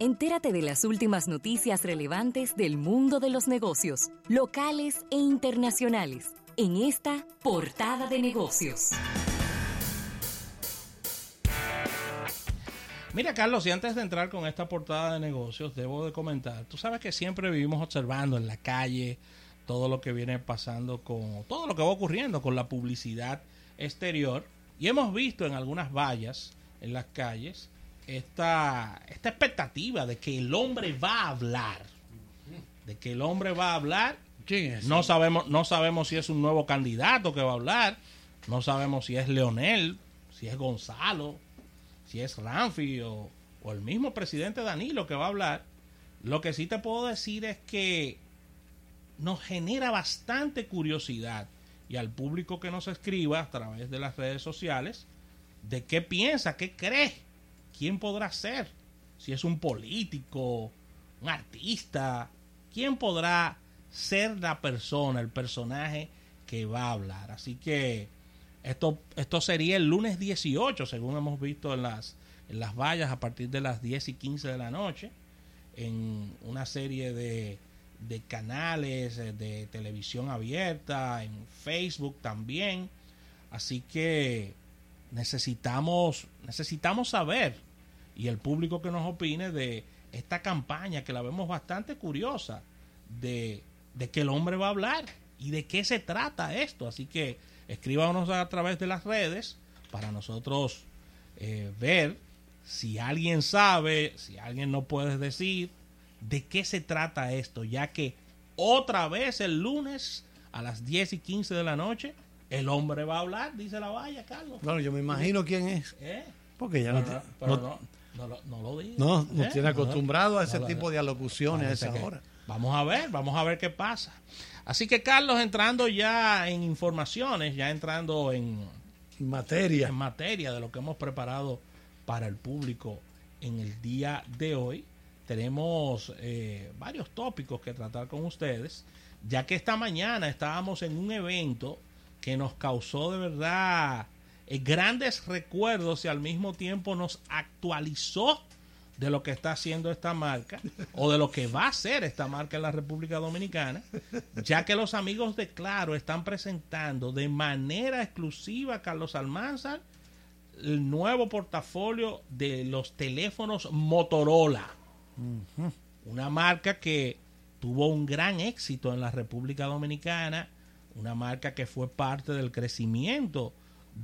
Entérate de las últimas noticias relevantes del mundo de los negocios, locales e internacionales, en esta portada de negocios. Mira, Carlos, y antes de entrar con esta portada de negocios, debo de comentar, tú sabes que siempre vivimos observando en la calle todo lo que viene pasando con todo lo que va ocurriendo con la publicidad exterior y hemos visto en algunas vallas en las calles esta, esta expectativa de que el hombre va a hablar. De que el hombre va a hablar. ¿Quién es? No sabemos, no sabemos si es un nuevo candidato que va a hablar. No sabemos si es Leonel, si es Gonzalo, si es Ramfi o, o el mismo presidente Danilo que va a hablar. Lo que sí te puedo decir es que nos genera bastante curiosidad y al público que nos escriba a través de las redes sociales de qué piensa, qué cree ¿quién podrá ser? Si es un político, un artista, ¿quién podrá ser la persona, el personaje que va a hablar? Así que esto, esto sería el lunes 18, según hemos visto en las, en las vallas, a partir de las 10 y 15 de la noche, en una serie de, de canales eh, de televisión abierta, en Facebook también. Así que necesitamos, necesitamos saber y el público que nos opine de esta campaña que la vemos bastante curiosa de, que el hombre va a hablar y de qué se trata esto. Así que escríbanos a través de las redes para nosotros eh, ver si alguien sabe, si alguien no puede decir de qué se trata esto, ya que otra vez el lunes a las 10 y 15 de la noche el hombre va a hablar, dice la valla, Carlos. Bueno, yo me imagino quién es. ¿Eh? Porque ya no, no, no, lo, no lo digo. No, nos ¿Eh? tiene acostumbrado a ese tipo de alocuciones a esa hora. Vamos a ver, vamos a ver qué pasa. Así que Carlos, entrando ya en informaciones, ya entrando en materia. En materia de lo que hemos preparado para el público en el día de hoy, tenemos eh, varios tópicos que tratar con ustedes, ya que esta mañana estábamos en un evento que nos causó de verdad eh, grandes recuerdos y al mismo tiempo nos actualizó de lo que está haciendo esta marca o de lo que va a hacer esta marca en la República Dominicana, ya que los amigos de Claro están presentando de manera exclusiva, Carlos Almanzar, el nuevo portafolio de los teléfonos Motorola. Una marca que tuvo un gran éxito en la República Dominicana, una marca que fue parte del crecimiento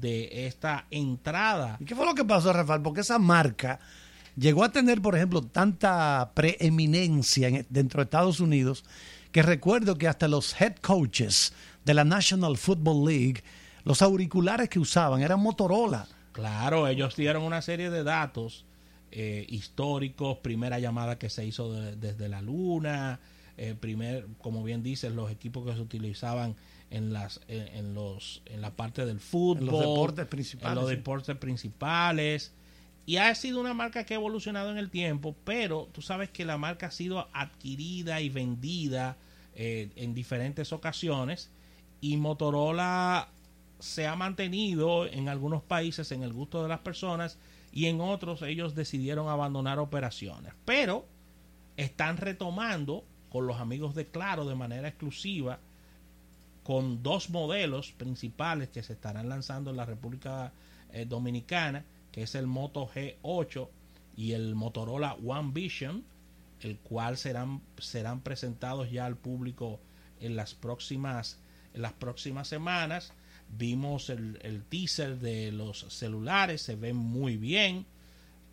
de esta entrada. ¿Y qué fue lo que pasó, Rafael? Porque esa marca llegó a tener, por ejemplo, tanta preeminencia dentro de Estados Unidos que recuerdo que hasta los head coaches de la National Football League, los auriculares que usaban eran Motorola. Claro, ellos dieron una serie de datos eh, históricos, primera llamada que se hizo desde la luna, eh, primer, como bien dices, los equipos que se utilizaban en las en, los en la parte del fútbol, en los deportes principales, en los deportes principales. Y ha sido una marca que ha evolucionado en el tiempo, pero tú sabes que la marca ha sido adquirida y vendida eh, en diferentes ocasiones y Motorola se ha mantenido en algunos países en el gusto de las personas y en otros ellos decidieron abandonar operaciones, pero están retomando con los amigos de Claro de manera exclusiva con dos modelos principales que se estarán lanzando en la República eh, Dominicana, que es el Moto G8 y el Motorola One Vision, el cual serán, serán presentados ya al público en las próximas, las próximas semanas. Vimos el, el teaser de los celulares, se ven muy bien.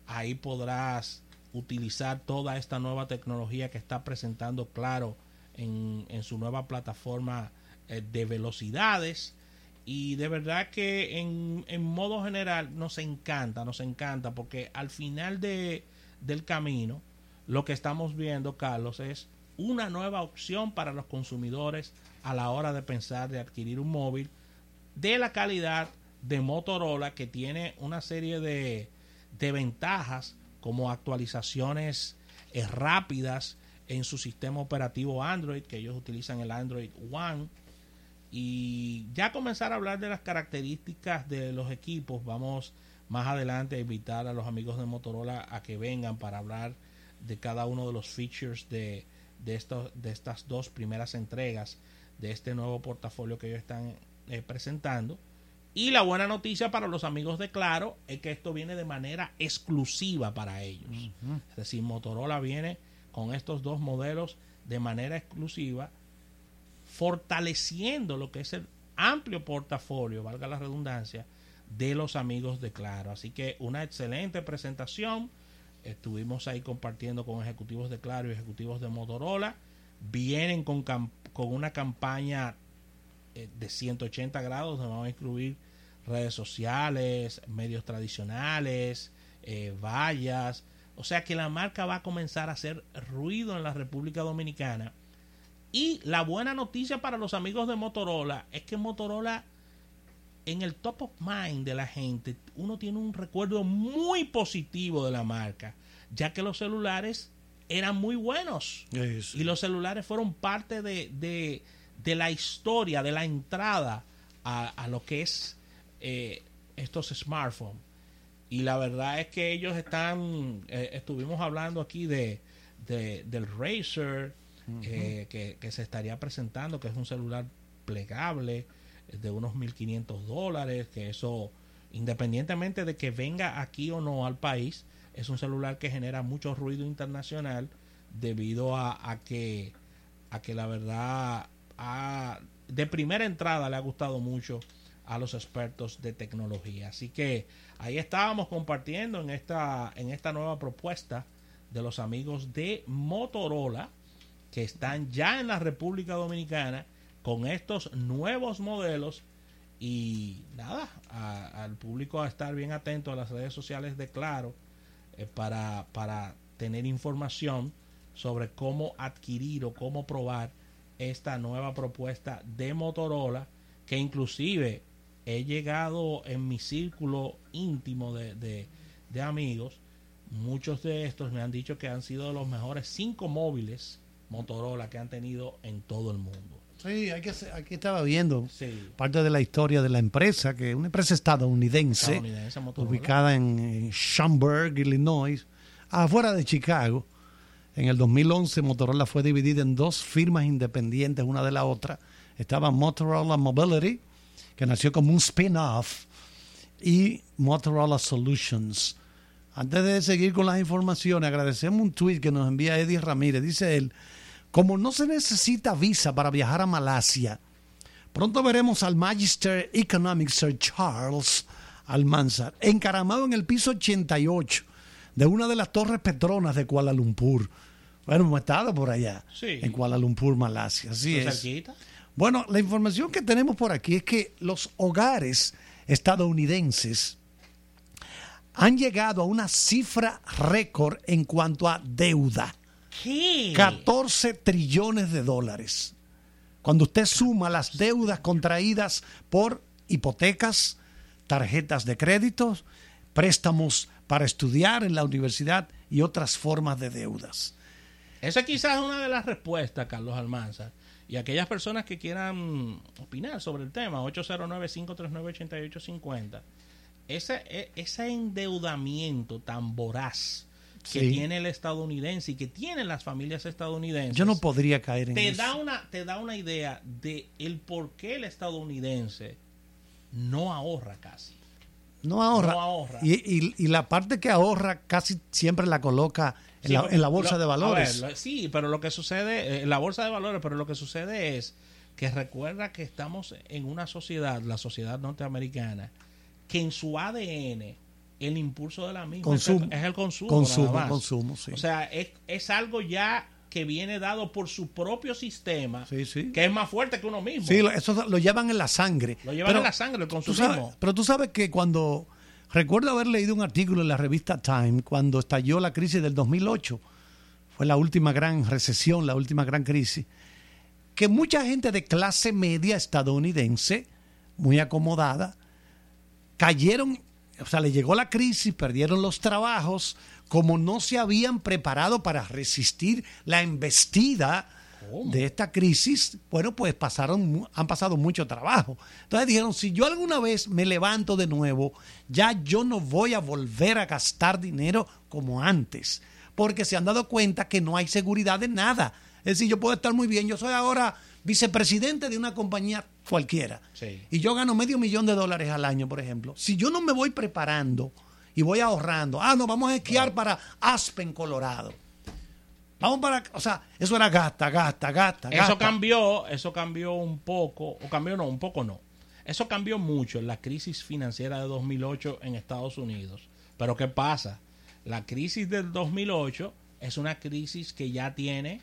Ahí podrás utilizar toda esta nueva tecnología que está presentando Claro en, en su nueva plataforma eh, de velocidades. Y de verdad que en, en, modo general nos encanta, nos encanta porque al final de, del camino lo que estamos viendo, Carlos, es una nueva opción para los consumidores a la hora de pensar de adquirir un móvil de la calidad de Motorola que tiene una serie de, de ventajas como actualizaciones eh, rápidas en su sistema operativo Android, que ellos utilizan el Android One y ya comenzar a hablar de las características de los equipos. Vamos más adelante a invitar a los amigos de Motorola a que vengan para hablar de cada uno de los features de, de, estos, de estas dos primeras entregas de este nuevo portafolio que ellos están eh, presentando. Y la buena noticia para los amigos de Claro es que esto viene de manera exclusiva para ellos. Es decir, Motorola viene con estos dos modelos de manera exclusiva, fortaleciendo lo que es el amplio portafolio, valga la redundancia, de los amigos de Claro. Así que una excelente presentación. Estuvimos ahí compartiendo con ejecutivos de Claro y ejecutivos de Motorola. Vienen con, con una campaña eh, de 180 grados, donde vamos a incluir redes sociales, medios tradicionales, eh, vallas. O sea que la marca va a comenzar a hacer ruido en la República Dominicana. Y la buena noticia para los amigos de Motorola es que Motorola en el top of mind de la gente, uno tiene un recuerdo muy positivo de la marca, ya que los celulares eran muy buenos. Y los celulares fueron parte de, de, la historia, de la entrada a, lo que es eh, estos smartphones. Y la verdad es que ellos están, eh, estuvimos hablando aquí de, del Razer, eh, que, se estaría presentando, que es un celular plegable de unos 1.500 dólares, que eso, independientemente de que venga aquí o no al país, es un celular que genera mucho ruido internacional debido a, que, a que la verdad de primera entrada le ha gustado mucho a los expertos de tecnología. Así que ahí estábamos compartiendo en esta, en esta nueva propuesta de los amigos de Motorola que están ya en la República Dominicana con estos nuevos modelos. Y nada, al público a estar bien atento a las redes sociales de Claro eh, para, para tener información sobre cómo adquirir o cómo probar esta nueva propuesta de Motorola que inclusive he llegado en mi círculo íntimo de, de, de amigos. Muchos de estos me han dicho que han sido los mejores cinco móviles Motorola que han tenido en todo el mundo. Sí, hay que, aquí estaba viendo parte de la historia de la empresa, que es una empresa estadounidense, ubicada en, Schaumburg, Illinois, afuera de Chicago. En el 2011 Motorola fue dividida en dos firmas independientes una de la otra. Estaba Motorola Mobility, que nació como un spin-off, y Motorola Solutions. Antes de seguir con las informaciones, agradecemos un tweet que nos envía Eddie Ramírez. Dice él, como no se necesita visa para viajar a Malasia, pronto veremos al Magister Economic Sir Charles Almanzar encaramado en el piso 88 de una de las torres petronas de Kuala Lumpur. Bueno, hemos estado por allá, en Kuala Lumpur, Malasia. Así es. Bueno, la información que tenemos por aquí es que los hogares estadounidenses han llegado a una cifra récord en cuanto a deuda. 14 trillones de dólares. Cuando usted suma las deudas contraídas por hipotecas, tarjetas de créditos, préstamos para estudiar en la universidad y otras formas de deudas. Esa quizás es una de las respuestas, Carlos Almanza. Y aquellas personas que quieran opinar sobre el tema, 809-539-8850. Ese, ese endeudamiento tan voraz que tiene el estadounidense y que tienen las familias estadounidenses. Yo no podría caer en te eso. Da una, te da una idea de el por qué el estadounidense no ahorra casi. No ahorra. Y, la parte que ahorra casi siempre la coloca en, la, bolsa de valores. sí, pero lo que sucede, eh, en la bolsa de valores, pero lo que sucede es que recuerda que estamos en una sociedad, la sociedad norteamericana, que en su ADN el impulso de la misma es, el, consumo. Consumo, consumo, O sea, es, algo ya que viene dado por su propio sistema, que es más fuerte que uno mismo. Sí, eso lo llevan en la sangre. Lo llevan en la sangre, el consumismo. pero tú sabes que cuando, recuerdo haber leído un artículo en la revista Time, cuando estalló la crisis del 2008, fue la última gran recesión, la última gran crisis, que mucha gente de clase media estadounidense, muy acomodada, cayeron o sea, le llegó la crisis, perdieron los trabajos, como no se habían preparado para resistir la embestida de esta crisis, bueno, pues pasaron, han pasado mucho trabajo. Entonces dijeron, si yo alguna vez me levanto de nuevo, ya yo no voy a volver a gastar dinero como antes, porque se han dado cuenta que no hay seguridad de nada. Es decir, yo puedo estar muy bien, yo soy ahora vicepresidente de una compañía cualquiera y yo gano medio millón de dólares al año, por ejemplo. Si yo no me voy preparando y voy ahorrando, ah, no, vamos a esquiar para Aspen, Colorado Vamos para, o sea, eso era gasta, gasta, gasta. Eso cambió, eso cambió un poco, o cambió no, un poco no. Eso cambió mucho en la crisis financiera de 2008 en Estados Unidos. Pero ¿qué pasa? La crisis del 2008 es una crisis que ya tiene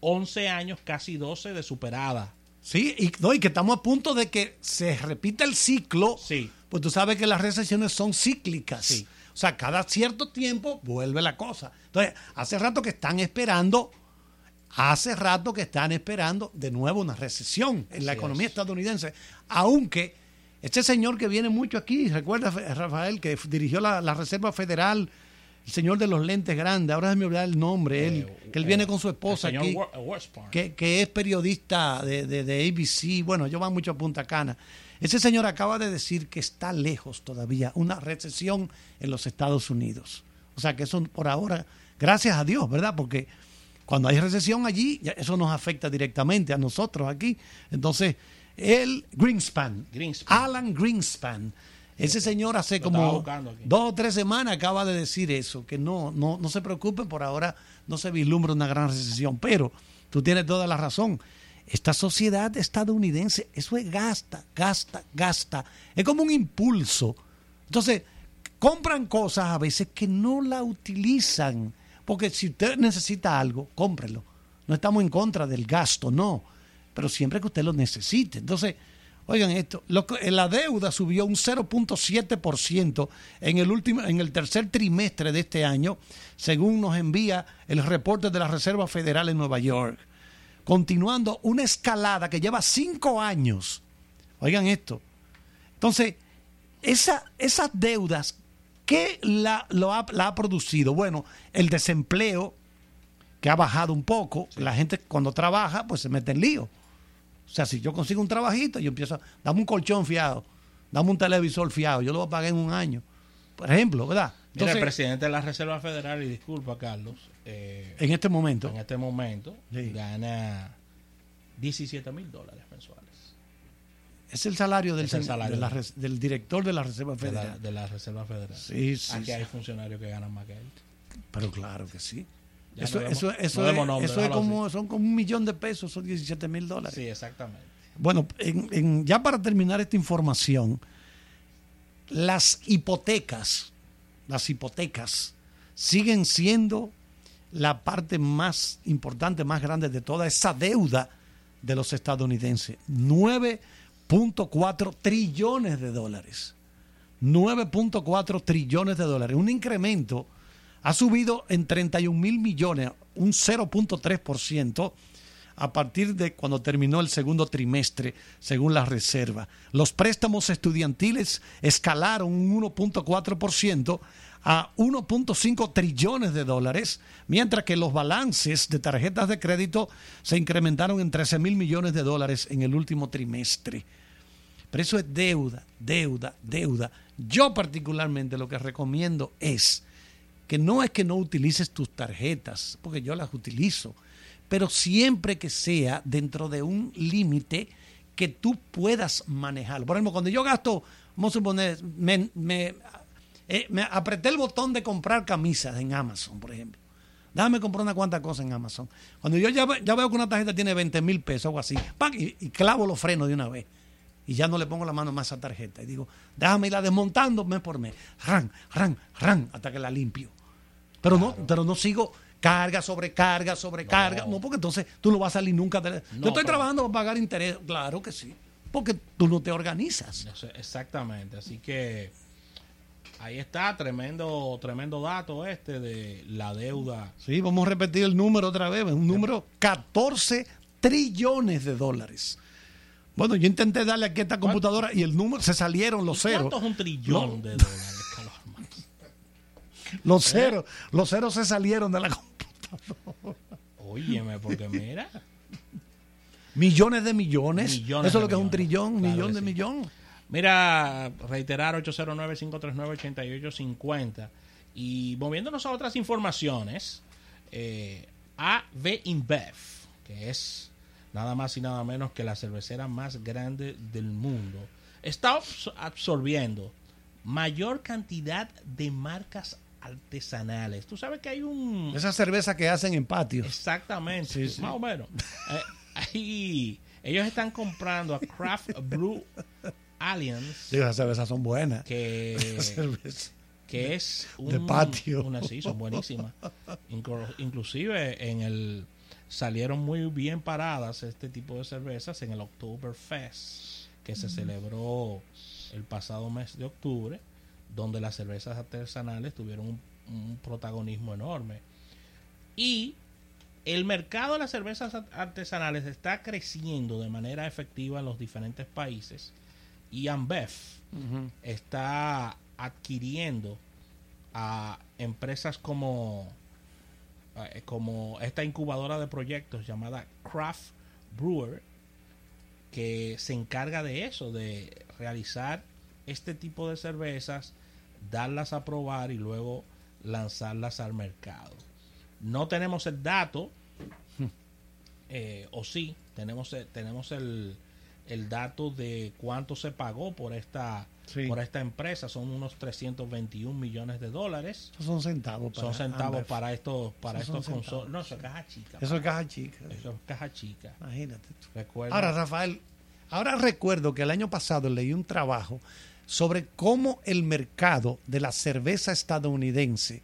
11 años, casi 12 de superada. Sí, y, no, y que estamos a punto de que se repita el ciclo. Sí. Pues tú sabes que las recesiones son cíclicas. Sí. O sea, cada cierto tiempo vuelve la cosa. Entonces, hace rato que están esperando, hace rato que están esperando de nuevo una recesión en la economía estadounidense, aunque este señor que viene mucho aquí, recuerda Rafael, que dirigió la, Reserva Federal, el señor de los lentes grandes, ahora se me olvidar el nombre, él, eh, que él viene con su esposa aquí, que, que, es periodista de, de, de ABC, bueno, yo va mucho a Punta Cana. Ese señor acaba de decir que está lejos todavía una recesión en los Estados Unidos. O sea que eso por ahora, gracias a Dios, ¿verdad? Porque cuando hay recesión allí, eso nos afecta directamente a nosotros aquí. Entonces, él, Greenspan, Alan Greenspan, ese señor hace como dos o tres semanas acaba de decir eso, que no, no, no se preocupen, por ahora no se vislumbra una gran recesión. Pero tú tienes toda la razón esta sociedad estadounidense, eso es gasta, gasta, gasta. Es como un impulso. Entonces, compran cosas a veces que no la utilizan. Porque si usted necesita algo, cómprelo. No estamos en contra del gasto, no. Pero siempre que usted lo necesite. Entonces, oigan esto, la deuda subió un 0.7% en el último, en el tercer trimestre de este año, según nos envía el reporte de la Reserva Federal en Nueva York continuando una escalada que lleva cinco años. Oigan esto. Entonces, esa, esas deudas, ¿qué la, lo ha, la ha producido? Bueno, el desempleo, que ha bajado un poco. La gente cuando trabaja, pues se mete en lío. O sea, si yo consigo un trabajito, yo empiezo, dame un colchón fiado, dame un televisor fiado, yo lo voy a pagar en un año. Por ejemplo, ¿verdad? Entonces, el presidente de la Reserva Federal, y disculpa, Carlos, eh, en este momento, en este momento gana 17 mil dólares mensuales. Es el salario del, del director de la Reserva Federal. De la, Reserva Federal. Sí, sí. Aquí hay funcionarios que ganan más que él. Pero claro que sí. Eso, eso, eso, es, eso es como, son como un millón de pesos, son 17 mil dólares. Sí, exactamente. Bueno, en, ya para terminar esta información, las hipotecas, las hipotecas siguen siendo la parte más importante, más grande de toda esa deuda de los estadounidenses. 9.4 trillones de dólares. 9.4 trillones de dólares. Un incremento ha subido en 31 mil millones, un 0.3% a partir de cuando terminó el segundo trimestre, según la reserva. Los préstamos estudiantiles escalaron un 1.4% a 1.5 trillones de dólares, mientras que los balances de tarjetas de crédito se incrementaron en 13 mil millones de dólares en el último trimestre. Pero eso es deuda, deuda, deuda. Yo particularmente lo que recomiendo es que no es que no utilices tus tarjetas, porque yo las utilizo, pero siempre que sea dentro de un límite que tú puedas manejar. Por ejemplo, cuando yo gasto, vamos a suponer, me, eh, me apreté el botón de comprar camisas en Amazon, por ejemplo. Déjame comprar una cuanta cosa en Amazon. Cuando yo ya, veo que una tarjeta tiene 20 mil pesos algo así, y, clavo los frenos de una vez. Y ya no le pongo la mano más a tarjeta. Y digo, déjame irla desmontando mes por mes. Ran, ran, ran, hasta que la limpio. Pero, no, pero no sigo carga, sobrecarga, sobrecarga. No. no, porque entonces tú no vas a salir nunca. yo estoy trabajando para pagar interés. Claro que sí. Porque tú no te organizas. Exactamente. Así que Ahí está, tremendo, tremendo dato este de la deuda. Sí, vamos a repetir el número otra vez, un número 14 trillones de dólares. Bueno, yo intenté darle aquí a esta computadora y el número se salieron los ceros. ¿Cuánto es un trillón de dólares, Los ceros, los ceros se salieron de la computadora. Óyeme, porque mira. Millones de millones. Millones Eso es lo que es un trillón, Claro millón de sí. millón. Mira, reiterar 809-539-8850. Y moviéndonos a otras informaciones, eh, AV InBev, que es nada más y nada menos que la cervecera más grande del mundo, está abs- absorbiendo mayor cantidad de marcas artesanales. Tú sabes que hay un... Esa cerveza que hacen en patios. Exactamente, Sí, sí. más o menos. Eh, ahí, ellos están comprando a Craft Brew Alliance, Digo, esas cervezas son buenas. que, que es un, De patio. Una, sí, son buenísimas. Inclu- inclusive en el salieron muy bien paradas este tipo de cervezas en el Oktoberfest que se celebró el pasado mes de octubre, donde las cervezas artesanales tuvieron un, un protagonismo enorme. Y el mercado de las cervezas art- artesanales está creciendo de manera efectiva en los diferentes países y Ambev está adquiriendo a empresas como eh, como esta incubadora de proyectos llamada Craft Brewer que se encarga de eso, de realizar este tipo de cervezas, darlas a probar y luego lanzarlas al mercado. No tenemos el dato, eh, o sí, tenemos, el- tenemos el, el dato de cuánto se pagó por esta, Sí. por esta empresa. Son unos 321 millones de dólares. Son centavos. Son para centavos Ambev. para estos, para son estos consoles. centavos, No, eso es caja chica. Eso es caja chica. Eso es caja chica. Imagínate tú. Recuerda. Ahora, Rafael, ahora recuerdo que el año pasado leí un trabajo sobre cómo el mercado de la cerveza estadounidense,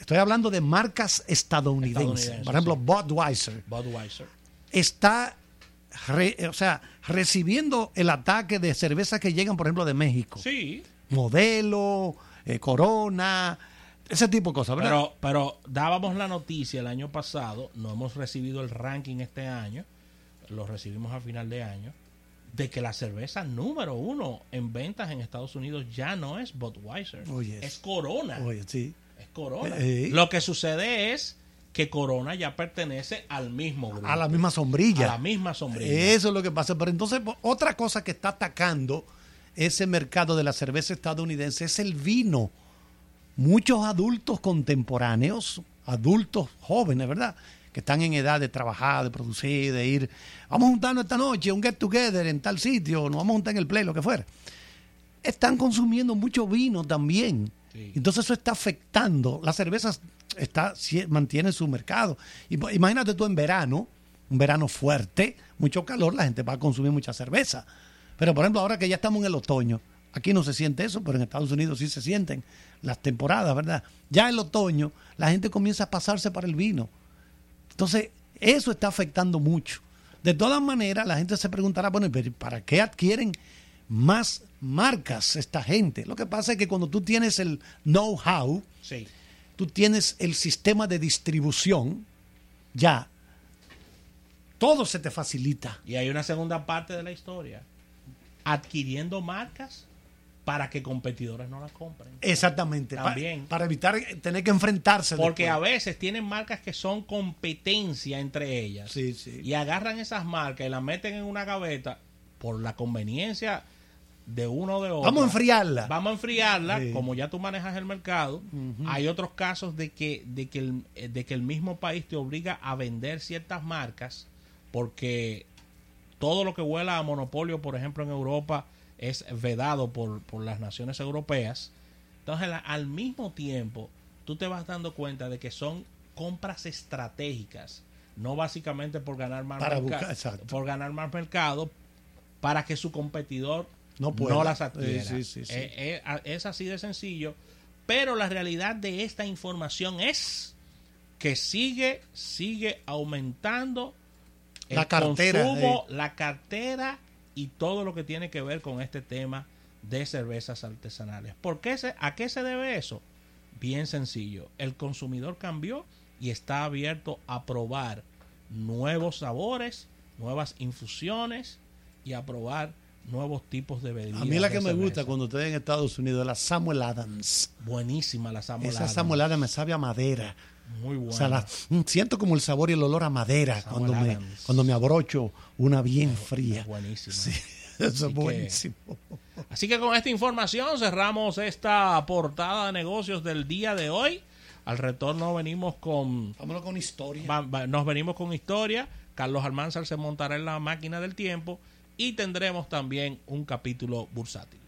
estoy hablando de marcas estadounidenses, por ejemplo, sí. Budweiser, Budweiser. está re- o sea, recibiendo el ataque de cervezas que llegan, por ejemplo, de México. Sí, Modelo, eh, Corona, ese tipo de cosas, ¿verdad? pero, pero dábamos la noticia el año pasado, no hemos recibido el ranking este año, lo recibimos a final de año, de que la cerveza número uno en ventas en Estados Unidos ya no es Budweiser, Oye, es Corona. Oye, sí. Es Corona. Eh, eh. Lo que sucede es que Corona ya pertenece al mismo grupo. A la misma sombrilla. A la misma sombrilla. Eso es lo que pasa. Pero entonces, po- otra cosa que está atacando ese mercado de la cerveza estadounidense es el vino. Muchos adultos contemporáneos, adultos jóvenes, ¿verdad? Que están en edad de trabajar, de producir, de ir. Vamos a juntarnos esta noche, un get together en tal sitio, nos vamos a juntar en el play, lo que fuera. Están consumiendo mucho vino también. Sí. Entonces eso está afectando. La cerveza está, sie- mantiene su mercado. Imagínate tú en verano, un verano fuerte, mucho calor, la gente va a consumir mucha cerveza. Pero por ejemplo, ahora que ya estamos en el otoño, aquí no se siente eso, pero en Estados Unidos sí se sienten las temporadas, ¿verdad? Ya en el otoño la gente comienza a pasarse para el vino. Entonces, eso está afectando mucho. De todas maneras, la gente se preguntará, bueno, pero ¿para qué adquieren más marcas esta gente? Lo que pasa es que cuando tú tienes el know-how, Sí. tú tienes el sistema de distribución, ya, todo se te facilita. Y hay una segunda parte de la historia. Adquiriendo marcas para que competidores no las compren. Exactamente. También. para evitar tener que enfrentarse. Porque a veces tienen marcas que son competencia entre ellas. Sí, sí. Y agarran esas marcas y las meten en una gaveta por la conveniencia de uno o de otro. Vamos a enfriarla. Vamos a enfriarla, Sí. como ya tú manejas el mercado. Hay otros casos de que, de, que el, eh, de que el mismo país te obliga a vender ciertas marcas porque todo lo que huela a monopolio, por ejemplo, en Europa, es vedado por, por las naciones europeas. Entonces, al mismo tiempo, tú te vas dando cuenta de que son compras estratégicas, no básicamente por ganar más Para merca- buscar- exacto. por ganar más mercado, para que su competidor No pueda. las adquiera. Sí, sí, sí, sí. Eh, eh, es así de sencillo. Pero la realidad de esta información es que sigue, sigue aumentando el La cartera, consumo, la cartera y todo lo que tiene que ver con este tema de cervezas artesanales. ¿Por qué se, ¿A qué se debe eso? Bien sencillo. El consumidor cambió y está abierto a probar nuevos sabores, nuevas infusiones y a probar nuevos tipos de bebidas. A mí la que me gusta cuando estoy en Estados Unidos es la Samuel Adams. Buenísima la Samuel Esa Adams. Samuel Adams me sabe a madera. Muy bueno. O sea, la- mm, siento como el sabor y el olor a madera Samuel cuando me, Adams. cuando me abrocho una bien fría. Es buenísimo. Sí, eso Así es que- buenísimo. Así que con esta información cerramos esta portada de negocios del día de hoy. Al retorno venimos con Vámonos con historia. Va- va- nos venimos con historia. Carlos Almanzar se montará en la máquina del tiempo y tendremos también un capítulo bursátil.